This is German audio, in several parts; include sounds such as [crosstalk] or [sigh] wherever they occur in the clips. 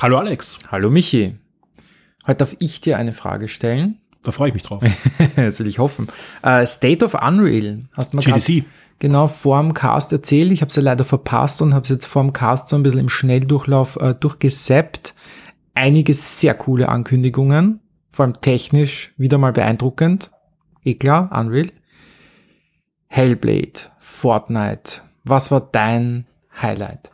Hallo Alex. Hallo Michi. Heute darf ich dir eine Frage stellen. Da freue ich mich drauf. [laughs] das will ich hoffen. Uh, State of Unreal. Hast du mal GDC. Genau vor dem Cast erzählt. Ich habe es ja leider verpasst und habe es jetzt vor dem Cast so ein bisschen im Schnelldurchlauf äh, durchgesappt. Einige sehr coole Ankündigungen. Vor allem technisch wieder mal beeindruckend. Eh klar, Unreal. Hellblade, Fortnite. Was war dein Highlight?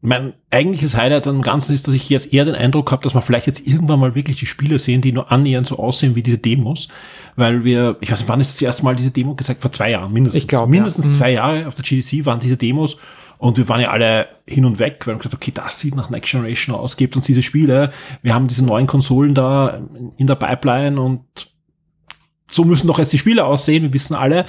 Mein eigentliches Highlight am Ganzen ist, dass ich jetzt eher den Eindruck habe, dass wir vielleicht jetzt irgendwann mal wirklich die Spiele sehen, die nur annähernd so aussehen wie diese Demos, weil wir, ich weiß nicht, wann ist das erste Mal diese Demo gezeigt? Vor zwei Jahren mindestens. Ich glaube, mindestens ja. Mhm. zwei Jahre auf der GDC waren diese Demos und wir waren ja alle hin und weg, weil wir gesagt, okay, das sieht nach Next Generation aus, gebt uns diese Spiele, wir haben diese neuen Konsolen da in der Pipeline und so müssen doch jetzt die Spiele aussehen. Wir wissen alle,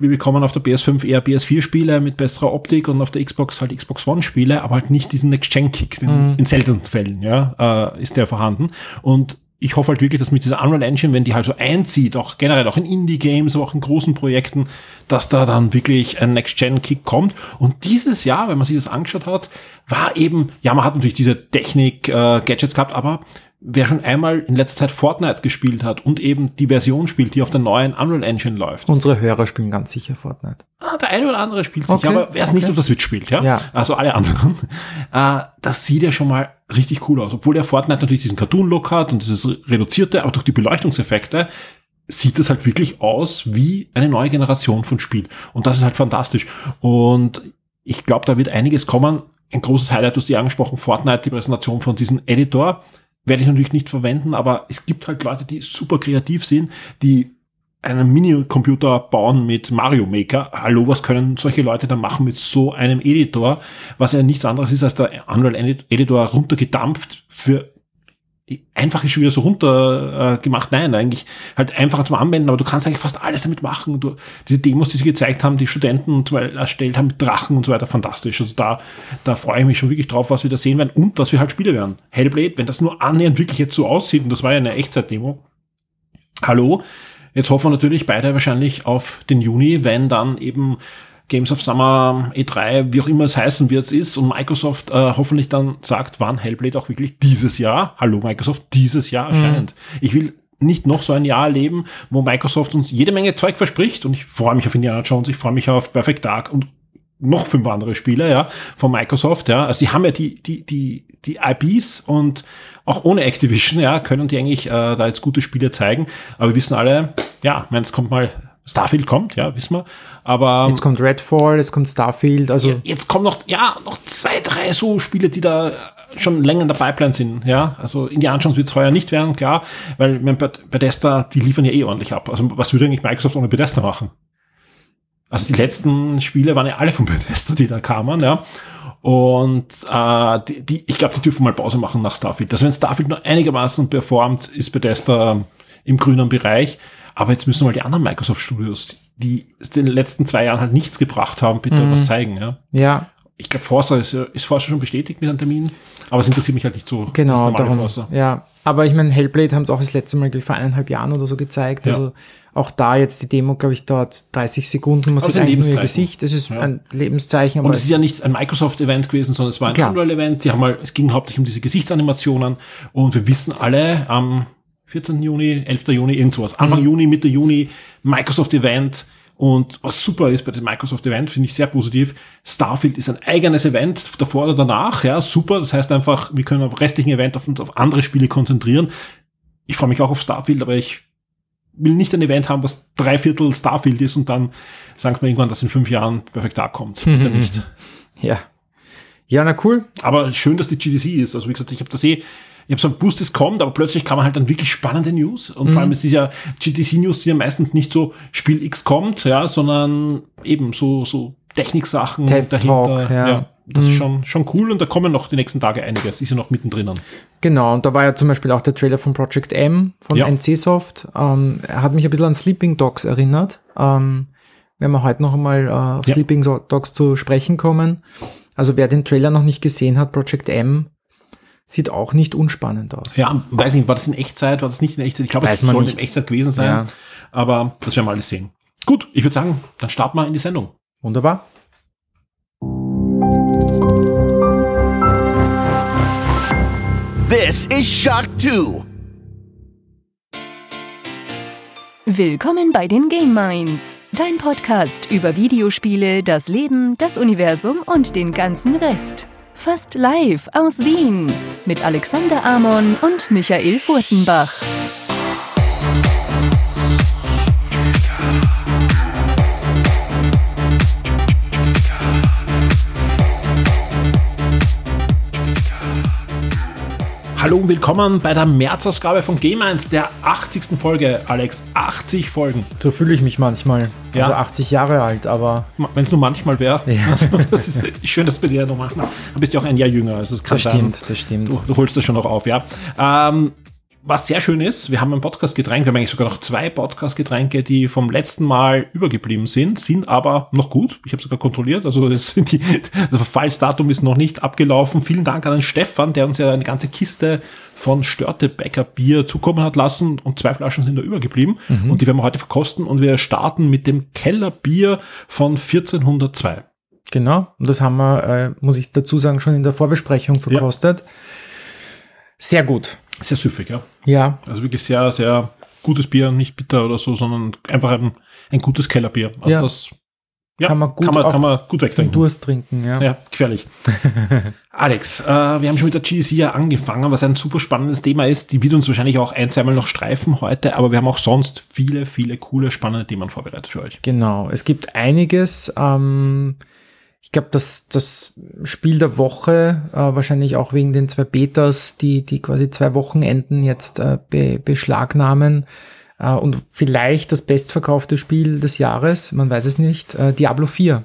wir bekommen auf der PS5 eher PS4-Spiele mit besserer Optik und auf der Xbox halt Xbox One-Spiele, aber halt nicht diesen Next-Gen-Kick. Mhm. In seltenen Fällen, ja, äh, ist der vorhanden. Und ich hoffe halt wirklich, dass mit dieser Unreal Engine, wenn die halt so einzieht, auch generell auch in Indie-Games, aber auch in großen Projekten, dass da dann wirklich ein Next-Gen-Kick kommt. Und dieses Jahr, wenn man sich das angeschaut hat, war eben, ja, man hat natürlich diese Technik-Gadgets äh, gehabt, aber wer schon einmal in letzter Zeit Fortnite gespielt hat und eben die Version spielt, die auf der neuen Unreal Engine läuft. Unsere Hörer spielen ganz sicher Fortnite. Ah, der eine oder andere spielt okay, sicher, aber wer es okay. nicht auf der Switch spielt, ja, ja. also alle anderen, äh, [laughs] das sieht ja schon mal richtig cool aus. Obwohl der Fortnite natürlich diesen Cartoon-Look hat und dieses reduzierte, auch durch die Beleuchtungseffekte, sieht es halt wirklich aus wie eine neue Generation von Spiel. Und das ist halt fantastisch. Und ich glaube, da wird einiges kommen. Ein großes Highlight, du hast die angesprochen, Fortnite, die Präsentation von diesem Editor werde ich natürlich nicht verwenden, aber es gibt halt Leute, die super kreativ sind, die einen Minicomputer bauen mit Mario Maker. Hallo, was können solche Leute dann machen mit so einem Editor, was ja nichts anderes ist als der Unreal Editor runtergedampft für einfach ist schon wieder so runter äh, gemacht. Nein, eigentlich halt einfacher zum Anwenden, aber du kannst eigentlich fast alles damit machen. Du, diese Demos, die sie gezeigt haben, die Studenten zum Beispiel erstellt haben mit Drachen und so weiter, fantastisch. Also da, da freue ich mich schon wirklich drauf, was wir da sehen werden und dass wir halt Spiele werden. Hellblade, wenn das nur annähernd wirklich jetzt so aussieht, und das war ja eine Echtzeit-Demo. Hallo, jetzt hoffen wir natürlich beide wahrscheinlich auf den Juni, wenn dann eben Games of Summer, E3, wie auch immer es heißen wird, ist und Microsoft äh, hoffentlich dann sagt, wann Hellblade auch wirklich dieses Jahr, hallo Microsoft, dieses Jahr erscheint. Mhm. Ich will nicht noch so ein Jahr leben, wo Microsoft uns jede Menge Zeug verspricht und ich freue mich auf Indiana Jones, ich freue mich auf Perfect Dark und noch fünf andere Spiele, ja, von Microsoft, ja. Also die haben ja die, die, die, die IPs und auch ohne Activision, ja, können die eigentlich äh, da jetzt gute Spiele zeigen. Aber wir wissen alle, ja, wenn es kommt mal Starfield kommt, ja, wissen wir. Aber jetzt kommt Redfall, jetzt kommt Starfield, also jetzt kommen noch ja noch zwei, drei so Spiele, die da schon länger in der Pipeline sind, ja. Also Indiana Jones wird es heuer nicht werden, klar, weil mein Bethesda, die liefern ja eh ordentlich ab. Also was würde eigentlich Microsoft ohne Bethesda machen? Also die letzten Spiele waren ja alle von [laughs] Bethesda, die da kamen, ja. Und äh, die, die, ich glaube, die dürfen mal Pause machen nach Starfield. Also wenn Starfield nur einigermaßen performt, ist Bethesda im grünen Bereich. Aber jetzt müssen mal die anderen Microsoft Studios, die in den letzten zwei Jahren halt nichts gebracht haben, bitte mhm. was zeigen. Ja. ja. Ich glaube, Forza ist, ist Forza schon bestätigt mit einem Termin, aber es interessiert mich halt nicht so. Genau, darum, Forza. Ja, aber ich meine, Hellblade haben es auch das letzte Mal vor eineinhalb Jahren oder so gezeigt. Ja. Also auch da jetzt die Demo, glaube ich, dauert 30 Sekunden. Man sieht eigentlich nur ihr Gesicht. Das ist ja. ein Lebenszeichen. Und es ist ja nicht ein Microsoft-Event gewesen, sondern es war ein Unreal-Event. Die haben mal, es ging hauptsächlich um diese Gesichtsanimationen und wir wissen alle, am 14. Juni, 11. Juni, irgendwas. Anfang mhm. Juni, Mitte Juni, Microsoft Event. Und was super ist bei dem Microsoft Event, finde ich sehr positiv. Starfield ist ein eigenes Event davor oder danach. Ja, super. Das heißt einfach, wir können am restlichen Event auf uns auf andere Spiele konzentrieren. Ich freue mich auch auf Starfield, aber ich will nicht ein Event haben, was drei Viertel Starfield ist und dann sagt man irgendwann, dass in fünf Jahren perfekt da kommt. Bitte nicht. Ja. Ja, na cool. Aber schön, dass die GDC ist. Also wie gesagt, ich habe das eh ich habe so gewusst, es kommt, aber plötzlich kam halt dann wirklich spannende News. Und mhm. vor allem, es ist ja, GTC-News sind ja meistens nicht so, Spiel X kommt, ja, sondern eben so, so Techniksachen Tech dahinter. Talk, ja. ja. Das mhm. ist schon, schon cool und da kommen noch die nächsten Tage einiges. Ist ja noch mittendrin. Genau, und da war ja zum Beispiel auch der Trailer von Project M von ja. NC Ähm, er hat mich ein bisschen an Sleeping Dogs erinnert. Ähm, werden wir heute noch einmal äh, auf ja. Sleeping Dogs zu sprechen kommen. Also wer den Trailer noch nicht gesehen hat, Project M, sieht auch nicht unspannend aus. Ja, weiß nicht, war das in Echtzeit, war das nicht in Echtzeit? Ich glaube, es soll nicht. in Echtzeit gewesen sein, ja. aber das werden wir alles sehen. Gut, ich würde sagen, dann starten wir in die Sendung. This is Shock 2. Willkommen bei den Game Minds, dein Podcast über Videospiele, das Leben, das Universum und den ganzen Rest. Fast live aus Wien mit Alexander Amon und Michael Furtenbach. Hallo und willkommen bei der Märzausgabe von Game 1, der 80. Folge, Alex. 80 Folgen. So fühle ich mich manchmal. Ja. Also 80 Jahre alt, aber. Wenn es nur manchmal wäre. Ja. [laughs] Also, das ist schön, dass wir dir noch machen. Dann bist du auch ein Jahr jünger. Also das, kann Das sein. stimmt, das stimmt. Du, du holst das schon noch auf, ja. Ähm, was sehr schön ist, wir haben ein Podcast-Getränk, wir haben eigentlich sogar noch zwei Podcast-Getränke, die vom letzten Mal übergeblieben sind, sind aber noch gut. Ich habe sogar kontrolliert, also das, die, [laughs] das Verfallsdatum ist noch nicht abgelaufen. Vielen Dank an den Stefan, der uns ja eine ganze Kiste von Störtebecker Bier zukommen hat lassen und zwei Flaschen sind da übergeblieben und die werden wir heute verkosten und wir starten mit dem Kellerbier von 1402. Genau. Und das haben wir, äh, muss ich dazu sagen, schon in der Vorbesprechung verkostet. Sehr gut. Sehr süffig, ja. Ja. Also wirklich sehr, sehr gutes Bier, nicht bitter oder so, sondern einfach ein, ein gutes Kellerbier. Also Ja. das ja, Kann man gut kann man, kann man gut wegtrinken. Durst trinken, ja. Ja, gefährlich. [laughs] Alex, äh, wir haben schon mit der GSC ja angefangen, was ein super spannendes Thema ist. Die wird uns wahrscheinlich auch ein, zweimal noch streifen heute, aber wir haben auch sonst viele, viele coole, spannende Themen vorbereitet für euch. Genau. Es gibt einiges. Ähm, ich glaube, dass das Spiel der Woche, äh, wahrscheinlich auch wegen den zwei Betas, die, die quasi zwei Wochenenden jetzt äh, be, beschlagnahmen, äh, und vielleicht das bestverkaufte Spiel des Jahres, man weiß es nicht, äh, Diablo 4.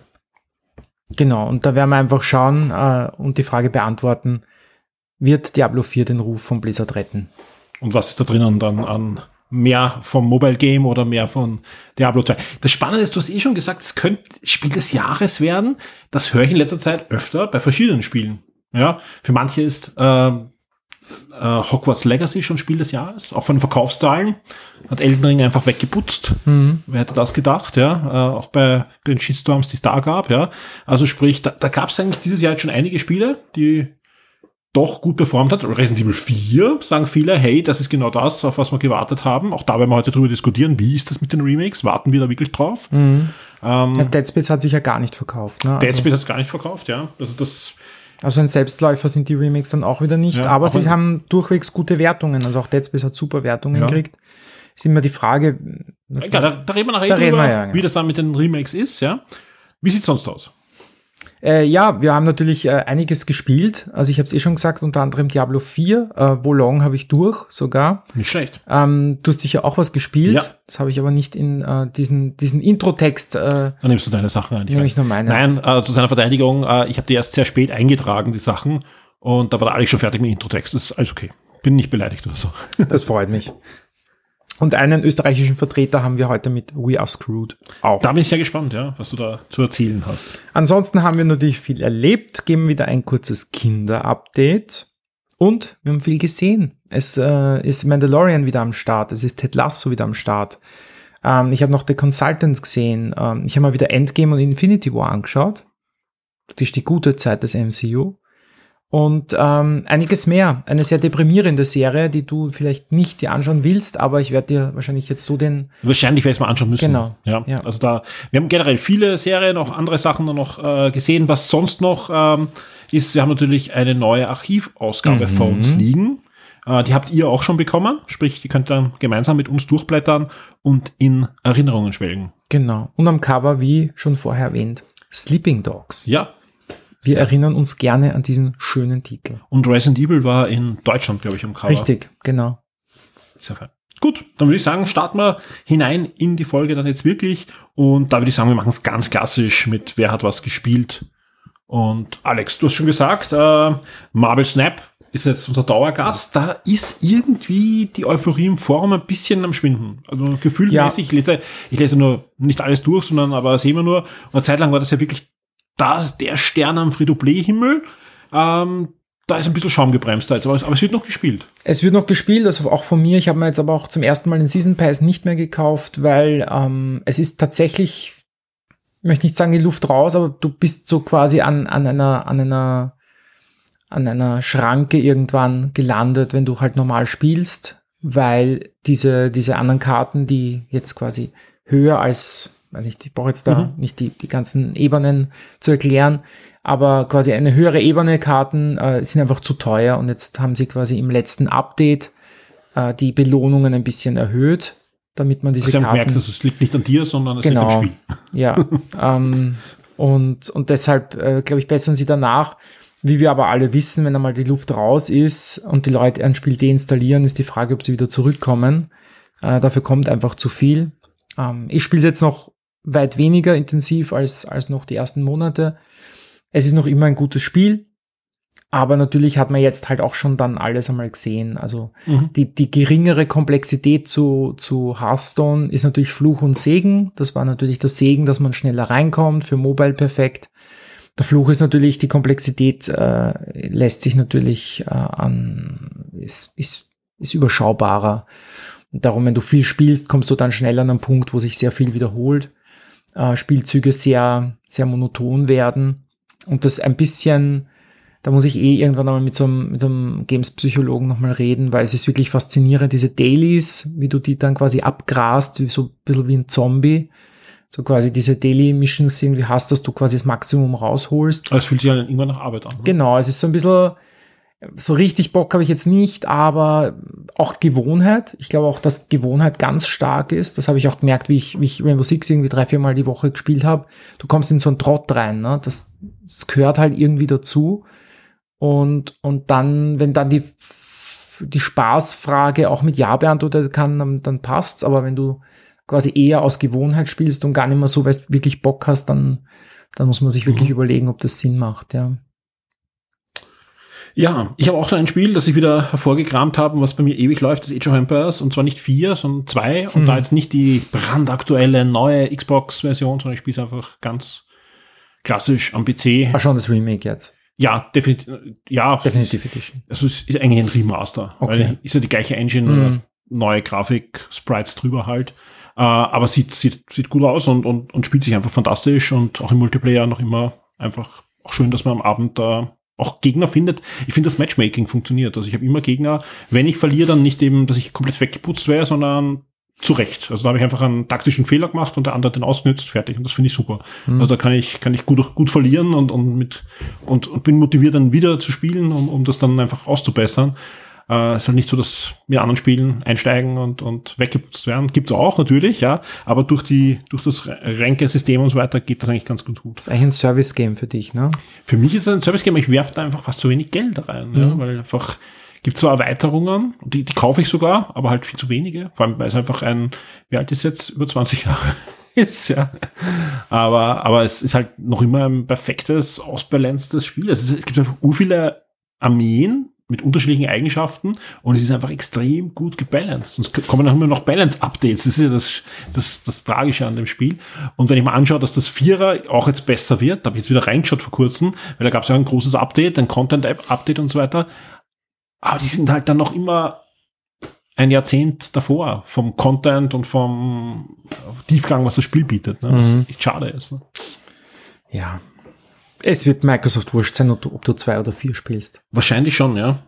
Genau, und da werden wir einfach schauen äh, und die Frage beantworten, wird Diablo 4 den Ruf von Blizzard retten? Und was ist da drinnen dann an mehr vom Mobile Game oder mehr von Diablo 2? Das Spannende ist, du hast eh schon gesagt, es könnte Spiel des Jahres werden. Das höre ich in letzter Zeit öfter bei verschiedenen Spielen. Ja, für manche ist ähm, äh, Hogwarts Legacy schon Spiel des Jahres, auch von den Verkaufszahlen. Hat Elden Ring einfach weggeputzt. Wer hätte das gedacht, ja? Äh, auch bei den Shitstorms, die es da gab, ja. Also sprich, da, da gab es eigentlich dieses Jahr jetzt schon einige Spiele, die doch gut performt hat. Resident Evil 4 sagen viele, hey, das ist genau das, auf was wir gewartet haben. Auch da werden wir heute drüber diskutieren, wie ist das mit den Remakes? Warten wir da wirklich drauf? Ähm, Ja, Dead Space hat sich ja gar nicht verkauft. Ne? Dead Also- Space hat es gar nicht verkauft, ja. Also das, Also ein Selbstläufer sind die Remakes dann auch wieder nicht, Ja, aber sie haben durchwegs gute Wertungen. Also auch Dead Space hat super Wertungen Ja. gekriegt. Ist immer die Frage, ja, da, da reden wir nachher Da reden drüber, wir ja, wie das dann mit den Remakes ist, ja. Wie sieht's sonst aus? Äh, ja, wir haben natürlich äh, einiges gespielt. Also ich habe es eh schon gesagt, unter anderem Diablo 4, äh, Wolong habe ich durch sogar. Nicht schlecht. Ähm, du hast sicher auch was gespielt. Ja. Das habe ich aber nicht in äh, diesen, diesen Intro-Text. Äh, Dann nimmst du deine Sachen ein. Nehme rein. ich nur meine. Nein, äh, zu seiner Verteidigung, äh, ich habe die erst sehr spät eingetragen, die Sachen. Und da war der Alex schon fertig mit dem Introtext. Das ist alles okay. Bin nicht beleidigt oder so. das freut mich. Und einen österreichischen Vertreter haben wir heute mit We Are Screwed auch. Da bin ich sehr gespannt, ja, was du da zu erzählen hast. Ansonsten haben wir natürlich viel erlebt, geben wieder ein kurzes Kinder-Update und wir haben viel gesehen. Es äh, ist Mandalorian wieder am Start, es ist Ted Lasso wieder am Start. Ähm, ich habe noch The Consultants gesehen. Ähm, ich habe mal wieder Endgame und Infinity War angeschaut. Das ist die gute Zeit des MCU. Und ähm, einiges mehr. Eine sehr deprimierende Serie, die du vielleicht nicht dir anschauen willst, aber ich werde dir wahrscheinlich jetzt so den Wahrscheinlich werde ich es mal anschauen müssen. Genau. Ja, Ja. Also da, wir haben generell viele Serien, auch andere Sachen noch äh, gesehen. Was sonst noch ähm, ist, wir haben natürlich eine neue Archivausgabe vor uns liegen. Äh, die habt ihr auch schon bekommen. Sprich, die könnt ihr dann gemeinsam mit uns durchblättern und in Erinnerungen schwelgen. Genau. Und am Cover, wie schon vorher erwähnt, Sleeping Dogs. Ja. Wir erinnern uns gerne an diesen schönen Titel. Und Resident Evil war in Deutschland, glaube ich, am Cover. Richtig, genau. Sehr fein. Gut, dann würde ich sagen, starten wir hinein in die Folge dann jetzt wirklich. Und da würde ich sagen, wir machen es ganz klassisch mit Wer hat was gespielt. Und Alex, du hast schon gesagt, äh, Marvel Snap ist jetzt unser Dauergast. Da ist irgendwie die Euphorie im Forum ein bisschen am Schwinden. Also gefühlmäßig, ich, lese, ich lese nur nicht alles durch, sondern aber sehen wir nur. Und eine Zeit lang war das ja wirklich da, der Stern am Frito-Play-Himmel. Ähm, da ist ein bisschen Schaum gebremst es, aber es wird noch gespielt. Es wird noch gespielt, also auch von mir. Ich habe mir jetzt aber auch zum ersten Mal den Season Pass nicht mehr gekauft, weil ähm, es ist tatsächlich, ich möchte nicht sagen die Luft raus, aber du bist so quasi an, an einer, an einer an einer Schranke irgendwann gelandet, wenn du halt normal spielst, weil diese, diese anderen Karten, die jetzt quasi höher als, weiß ich, ich brauche jetzt da mhm. nicht die, die ganzen Ebenen zu erklären, aber quasi eine höhere Ebene Karten äh, sind einfach zu teuer und jetzt haben sie quasi im letzten Update äh, die Belohnungen ein bisschen erhöht, damit man diese also Karten... merkt, dass es liegt nicht an dir, sondern es genau, liegt am Spiel. [laughs] Ja, ähm, und, und deshalb, äh, glaube ich, bessern sie danach. Wie wir aber alle wissen, wenn einmal die Luft raus ist und die Leute ein Spiel deinstallieren, ist die Frage, ob sie wieder zurückkommen. Äh, dafür kommt einfach zu viel. Ähm, ich spiele jetzt noch weit weniger intensiv als, als noch die ersten Monate. Es ist noch immer ein gutes Spiel. Aber natürlich hat man jetzt halt auch schon dann alles einmal gesehen. Also mhm. die, die geringere Komplexität zu, zu Hearthstone ist natürlich Fluch und Segen. Das war natürlich der Segen, dass man schneller reinkommt, für Mobile perfekt. Der Fluch ist natürlich, die Komplexität äh, lässt sich natürlich äh, an, ist, ist, ist überschaubarer. Und darum, wenn du viel spielst, kommst du dann schnell an einen Punkt, wo sich sehr viel wiederholt, äh, Spielzüge sehr, sehr monoton werden und das ein bisschen da muss ich eh irgendwann einmal mit so einem, mit so einem Games-Psychologen nochmal reden, weil es ist wirklich faszinierend, diese Dailies, wie du die dann quasi abgrast, so ein bisschen wie ein Zombie. So quasi diese Daily-Missions irgendwie hast, dass du quasi das Maximum rausholst. Aber es fühlt sich ja immer nach Arbeit an. Ne? Genau, es ist so ein bisschen, so richtig Bock habe ich jetzt nicht, aber auch Gewohnheit. Ich glaube auch, dass Gewohnheit ganz stark ist. Das habe ich auch gemerkt, wie ich, wie ich Rainbow Six irgendwie drei, vier Mal die Woche gespielt habe. Du kommst in so einen Trott rein. Ne? Das, das gehört halt irgendwie dazu. Und, und dann, wenn dann die, die Spaßfrage auch mit Ja beantwortet kann, dann, dann passt's. Aber wenn du quasi eher aus Gewohnheit spielst und gar nicht mehr so weißt, wirklich Bock hast, dann, dann muss man sich wirklich mhm. überlegen, ob das Sinn macht, ja. Ja, ich habe auch so ein Spiel, das ich wieder hervorgekramt habe, was bei mir ewig läuft, das Age of Empires, und zwar nicht vier, sondern zwei, und mhm. da jetzt nicht die brandaktuelle neue Xbox-Version, sondern ich spiele es einfach ganz klassisch am PC. Ach schon, das Remake jetzt. Ja, definitiv. Ja, Definitive Edition. Also es ist eigentlich ein Remaster. Okay. Weil ist ja die gleiche Engine, mm. neue Grafik, Sprites drüber halt. Uh, aber sieht, sieht, sieht gut aus und, und, und spielt sich einfach fantastisch und auch im Multiplayer noch immer einfach auch schön, dass man am Abend da auch Gegner findet. Ich finde, das Matchmaking funktioniert. Also ich habe immer Gegner, wenn ich verliere, dann nicht eben, dass ich komplett weggeputzt wäre, sondern zu Recht. Also da habe ich einfach einen taktischen Fehler gemacht und der andere hat den ausgenutzt, fertig. Und das finde ich super. Mhm. Also da kann ich, kann ich gut, gut verlieren und, und mit, und, und bin motiviert dann wieder zu spielen, um, um das dann einfach auszubessern. Äh, ist halt nicht so, dass wir anderen Spielen einsteigen und, und weggeputzt werden. Gibt's auch natürlich, ja. Aber durch die, durch das Ränke-System und so weiter geht das eigentlich ganz gut. Das ist eigentlich ein Service-Game für dich, ne? Für mich ist es ein Service-Game, ich werfe da einfach fast so wenig Geld rein, mhm. ja, weil einfach, Gibt zwar Erweiterungen, die, die kaufe ich sogar, aber halt viel zu wenige. Vor allem, weil es einfach ein, wie alt ist jetzt? Über 20 Jahre [laughs] ist, ja. Aber, aber es ist halt noch immer ein perfektes, ausbalanced Spiel. Es, ist, es gibt einfach u viele Armeen mit unterschiedlichen Eigenschaften und es ist einfach extrem gut gebalanced. Und es kommen auch immer noch Balance-Updates. Das ist ja das, das, das Tragische an dem Spiel. Und wenn ich mal anschaue, dass das Vierer auch jetzt besser wird, da habe ich jetzt wieder reingeschaut vor kurzem, weil da gab es ja ein großes Update, ein Content-Update und so weiter. Aber die sind halt dann noch immer ein Jahrzehnt davor vom Content und vom Tiefgang, was das Spiel bietet. Ne? Was mhm. echt schade ist. Ne? Ja. Es wird Microsoft wurscht sein, ob du, zwei oder vier spielst. Wahrscheinlich schon, ja.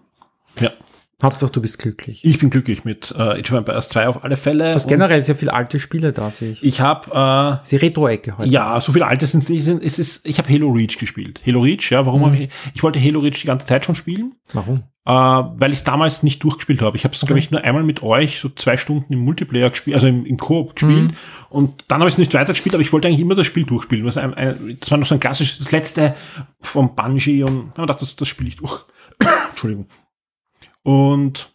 Ja. Hauptsache, du bist glücklich. Ich bin glücklich mit äh, Age of Empires 2 auf alle Fälle. Du hast generell sehr viele alte Spiele da, sehe ich. Ich habe äh, Die Retro-Ecke heute. Ja, so viele alte sind es nicht. Es ist, ich habe Halo Reach gespielt. Halo Reach, ja, warum mhm. habe ich... Ich wollte Halo Reach die ganze Zeit schon spielen. Warum? Äh, weil ich es damals nicht durchgespielt habe. Ich habe es, okay. glaube ich, nur einmal mit euch so zwei Stunden im Multiplayer gespielt, also im, im Koop gespielt. Mhm. Und dann habe ich es nicht weitergespielt, aber ich wollte eigentlich immer das Spiel durchspielen. Das, ein, ein, das war noch so ein klassisches, das letzte vom Bungie und dann habe ich gedacht, das, das spiele ich durch. [coughs] Entschuldigung. Und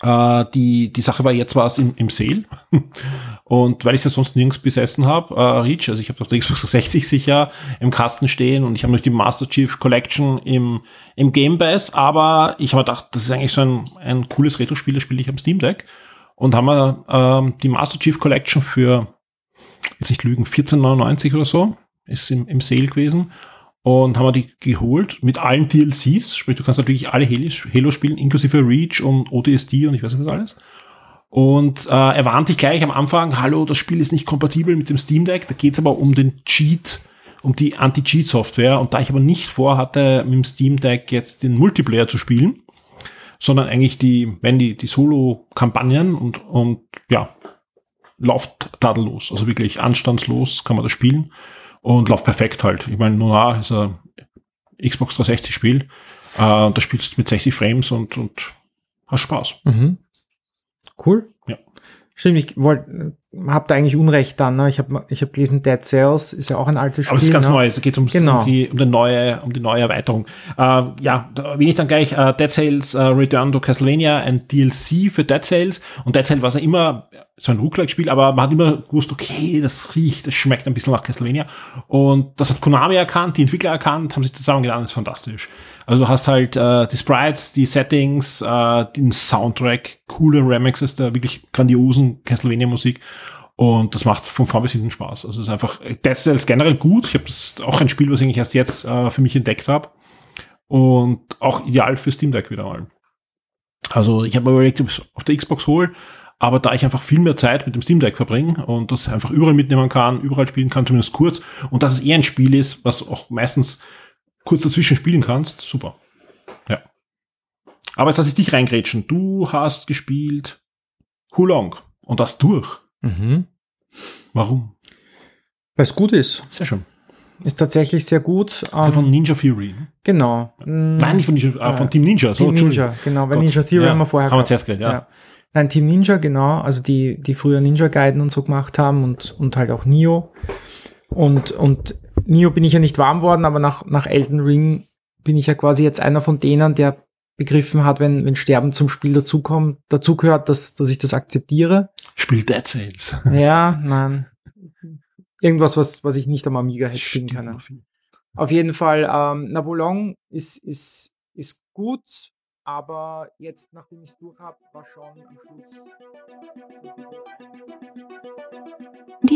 äh, die, die Sache war, jetzt war es im, im Sale. [laughs] und weil ich es ja sonst nirgends besessen habe, äh, Reach, also ich habe auf der Xbox 60 sicher im Kasten stehen und ich habe noch die Master Chief Collection im, im Game Pass, aber ich habe gedacht, das ist eigentlich so ein, ein cooles Retro-Spiel, das spiele ich am Steam Deck. Und haben wir ähm, die Master Chief Collection für, jetzt nicht lügen, 14,99 oder so, ist im, im Sale gewesen und haben wir die geholt mit allen DLCs. Sprich, du kannst natürlich alle Halo spielen, inklusive Reach und ODSD und ich weiß nicht was alles. Und äh, er warnt dich gleich am Anfang, hallo, das Spiel ist nicht kompatibel mit dem Steam Deck. Da geht's aber um den Cheat um die Anti-Cheat-Software. Und da ich aber nicht vorhatte, mit dem Steam Deck jetzt den Multiplayer zu spielen, sondern eigentlich die, wenn die, die Solo-Kampagnen und, und ja, läuft tadellos. Also wirklich anstandslos kann man das spielen und läuft perfekt halt. Ich meine, Nona ist ein Xbox 360 Spiel. Äh, und da spielst du mit 60 Frames und, und hast Spaß. Mhm. Cool. Ja. Stimmt, ich wollte, hab da eigentlich Unrecht dann. Ne? Ich habe ich hab gelesen, Dead Cells ist ja auch ein altes Spiel. Aber es ist ganz ne? neu. Es geht ums, genau. um, die, um, die neue, um die neue Erweiterung. Äh, ja, da will ich dann gleich uh, Dead Cells uh, Return to Castlevania, ein DLC für Dead Cells. Und Dead Cells war ja immer so ein Roguelike-Spiel, aber man hat immer gewusst, okay, das riecht, das schmeckt ein bisschen nach Castlevania. Und das hat Konami erkannt, die Entwickler erkannt, haben sich zusammengetan, das ist fantastisch. Also hast halt äh, die Sprites, die Settings, äh, den Soundtrack, coole Remixes der wirklich grandiosen Castlevania-Musik. Und das macht von vorn bis hinten Spaß. Also es ist einfach, Dead Cells generell gut. Ich habe das auch ein Spiel, was ich eigentlich erst jetzt äh, für mich entdeckt habe. Und auch ideal für Steam Deck wieder mal. Also ich habe mir überlegt, ob ich es auf der Xbox hole, aber da ich einfach viel mehr Zeit mit dem Steam Deck verbringe und das einfach überall mitnehmen kann, überall spielen kann, zumindest kurz, und dass es eher ein Spiel ist, was auch meistens kurz dazwischen spielen kannst, super. Ja. Aber jetzt lass ich dich reingrätschen. Du hast gespielt Hulong und das durch. Mhm. Warum? Weil es gut ist. Sehr schön. Ist tatsächlich sehr gut. Also von Ninja Theory. Genau. Nein, nicht von, Ninja, äh, von Team Ninja. So, Team Ninja, genau. Weil Ninja Theory ja, haben wir vorher haben wir zuerst geredet, ja. ja. Nein, Team Ninja, genau. Also die, die früher Ninja Guiden und so gemacht haben und, und halt auch Nio. Und, und Nio bin ich ja nicht warm worden, aber nach, nach Elden Ring bin ich ja quasi jetzt einer von denen, der begriffen hat, wenn, wenn Sterben zum Spiel dazukommt, dazugehört, dass, dass ich das akzeptiere. Spiel Dead Cells. [laughs] Ja, nein. Irgendwas, was, was ich nicht am Amiga hätte spielen können. Auf jeden Fall, ähm, Navolong ist, ist, ist gut, aber jetzt, nachdem ich es durch habe, war schon am Schluss.